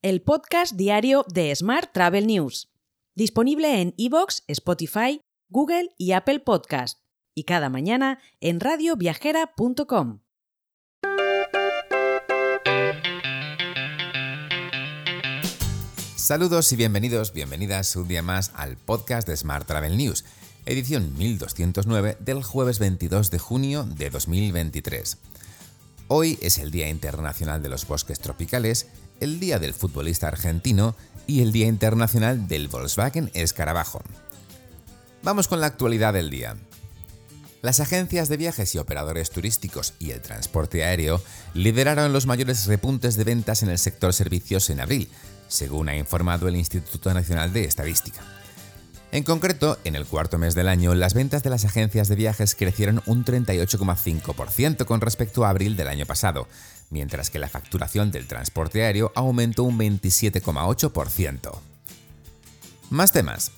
el podcast diario de Smart Travel News, disponible en iVoox, Spotify, Google y Apple Podcast, y cada mañana en radioviajera.com. Saludos y bienvenidos, bienvenidas un día más al podcast de Smart Travel News, edición 1209 del jueves 22 de junio de 2023. Hoy es el Día Internacional de los Bosques Tropicales, el Día del Futbolista Argentino y el Día Internacional del Volkswagen Escarabajo. Vamos con la actualidad del día. Las agencias de viajes y operadores turísticos y el transporte aéreo lideraron los mayores repuntes de ventas en el sector servicios en abril, según ha informado el Instituto Nacional de Estadística. En concreto, en el cuarto mes del año, las ventas de las agencias de viajes crecieron un 38,5% con respecto a abril del año pasado, mientras que la facturación del transporte aéreo aumentó un 27,8%. Más temas.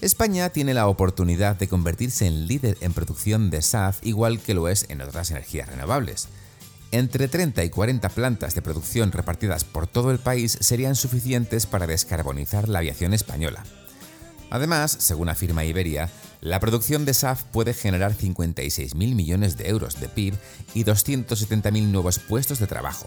España tiene la oportunidad de convertirse en líder en producción de SAF igual que lo es en otras energías renovables. Entre 30 y 40 plantas de producción repartidas por todo el país serían suficientes para descarbonizar la aviación española. Además, según afirma Iberia, la producción de SAF puede generar 56.000 millones de euros de PIB y 270.000 nuevos puestos de trabajo.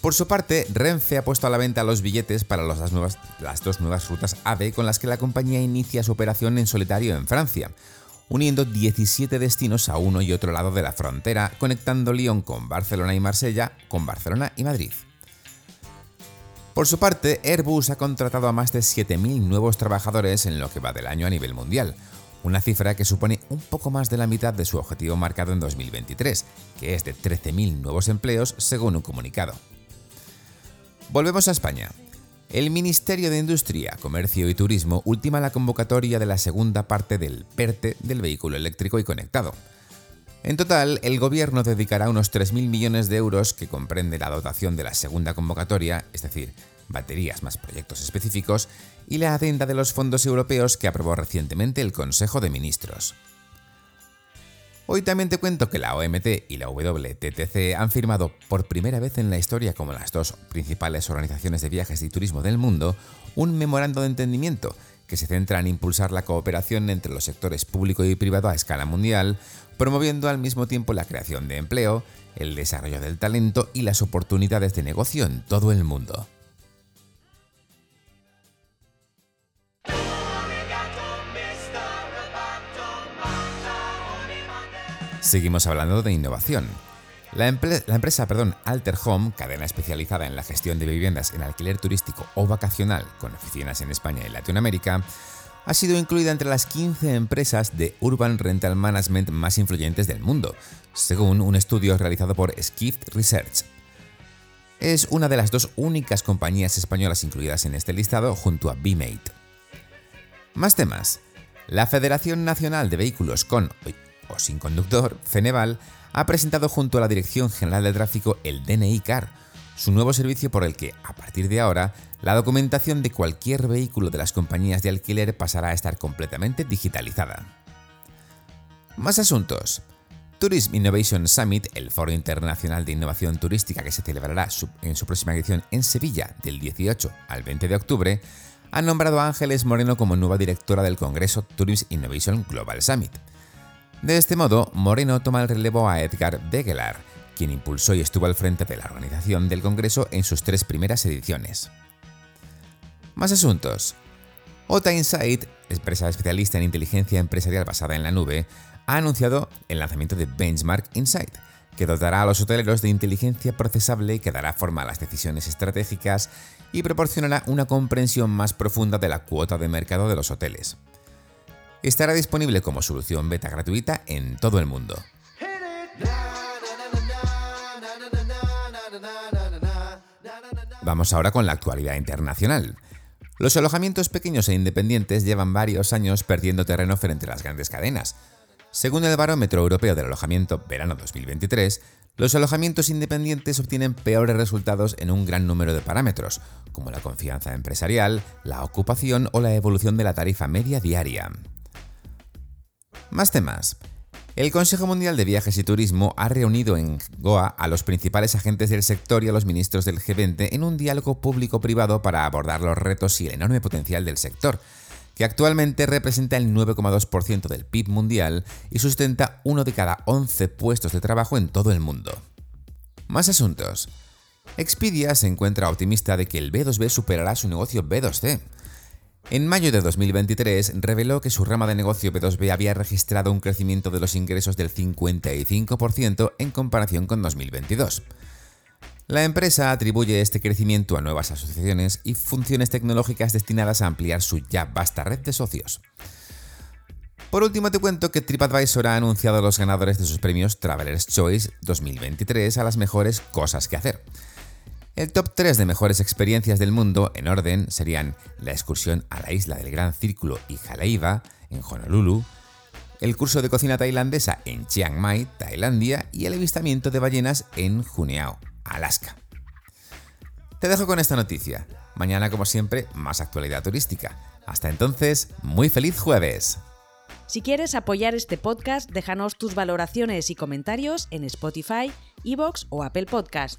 Por su parte, Renfe ha puesto a la venta los billetes para las, las dos nuevas rutas AVE con las que la compañía inicia su operación en solitario en Francia, uniendo 17 destinos a uno y otro lado de la frontera, conectando Lyon con Barcelona y Marsella con Barcelona y Madrid. Por su parte, Airbus ha contratado a más de 7.000 nuevos trabajadores en lo que va del año a nivel mundial, una cifra que supone un poco más de la mitad de su objetivo marcado en 2023, que es de 13.000 nuevos empleos según un comunicado. Volvemos a España. El Ministerio de Industria, Comercio y Turismo ultima la convocatoria de la segunda parte del PERTE del vehículo eléctrico y conectado. En total, el gobierno dedicará unos 3.000 millones de euros que comprende la dotación de la segunda convocatoria, es decir, baterías más proyectos específicos, y la adenda de los fondos europeos que aprobó recientemente el Consejo de Ministros. Hoy también te cuento que la OMT y la WTTC han firmado por primera vez en la historia como las dos principales organizaciones de viajes y turismo del mundo un memorando de entendimiento que se centra en impulsar la cooperación entre los sectores público y privado a escala mundial, promoviendo al mismo tiempo la creación de empleo, el desarrollo del talento y las oportunidades de negocio en todo el mundo. Seguimos hablando de innovación. La, empresa perdón, Alter Home, cadena especializada en la gestión de viviendas en alquiler turístico o vacacional con oficinas en España y Latinoamérica, ha sido incluida entre las 15 empresas de Urban Rental Management más influyentes del mundo, según un estudio realizado por Skift Research. Es una de las dos únicas compañías españolas incluidas en este listado junto a BMate. Más temas. La Federación Nacional de Vehículos con sin conductor, Ceneval, ha presentado junto a la Dirección General de Tráfico el DNI Car, su nuevo servicio por el que, a partir de ahora, la documentación de cualquier vehículo de las compañías de alquiler pasará a estar completamente digitalizada. Más asuntos. Tourism Innovation Summit, el foro internacional de innovación turística que se celebrará en su próxima edición en Sevilla del 18 al 20 de octubre, ha nombrado a Ángeles Moreno como nueva directora del Congreso Tourism Innovation Global Summit. De este modo, Moreno toma el relevo a Edgar Degelar, quien impulsó y estuvo al frente de la organización del Congreso en sus tres primeras ediciones. Más asuntos. OTA Insight, empresa especialista en inteligencia empresarial basada en la nube, ha anunciado el lanzamiento de Benchmark Insight, que dotará a los hoteleros de inteligencia procesable que dará forma a las decisiones estratégicas y proporcionará una comprensión más profunda de la cuota de mercado de los hoteles estará disponible como solución beta gratuita en todo el mundo. Vamos ahora con la actualidad internacional. Los alojamientos pequeños e independientes llevan varios años perdiendo terreno frente a las grandes cadenas. Según el Barómetro Europeo del Alojamiento Verano 2023, los alojamientos independientes obtienen peores resultados en un gran número de parámetros, como la confianza empresarial, la ocupación o la evolución de la tarifa media diaria. Más temas. El Consejo Mundial de Viajes y Turismo ha reunido en Goa a los principales agentes del sector y a los ministros del G20 en un diálogo público-privado para abordar los retos y el enorme potencial del sector, que actualmente representa el 9,2% del PIB mundial y sustenta uno de cada 11 puestos de trabajo en todo el mundo. Más asuntos. Expedia se encuentra optimista de que el B2B superará su negocio B2C en mayo de 2023 reveló que su rama de negocio B2B había registrado un crecimiento de los ingresos del 55% en comparación con 2022. La empresa atribuye este crecimiento a nuevas asociaciones y funciones tecnológicas destinadas a ampliar su ya vasta red de socios. Por último, te cuento que TripAdvisor ha anunciado a los ganadores de sus premios Traveler's Choice 2023 a las mejores cosas que hacer. El top 3 de mejores experiencias del mundo, en orden, serían la excursión a la isla del Gran Círculo y Haleiwa, en Honolulu, el curso de cocina tailandesa en Chiang Mai, Tailandia, y el avistamiento de ballenas en Juneau, Alaska. Te dejo con esta noticia. Mañana, como siempre, más actualidad turística. Hasta entonces, muy feliz jueves. Si quieres apoyar este podcast, déjanos tus valoraciones y comentarios en Spotify, Evox o Apple Podcast.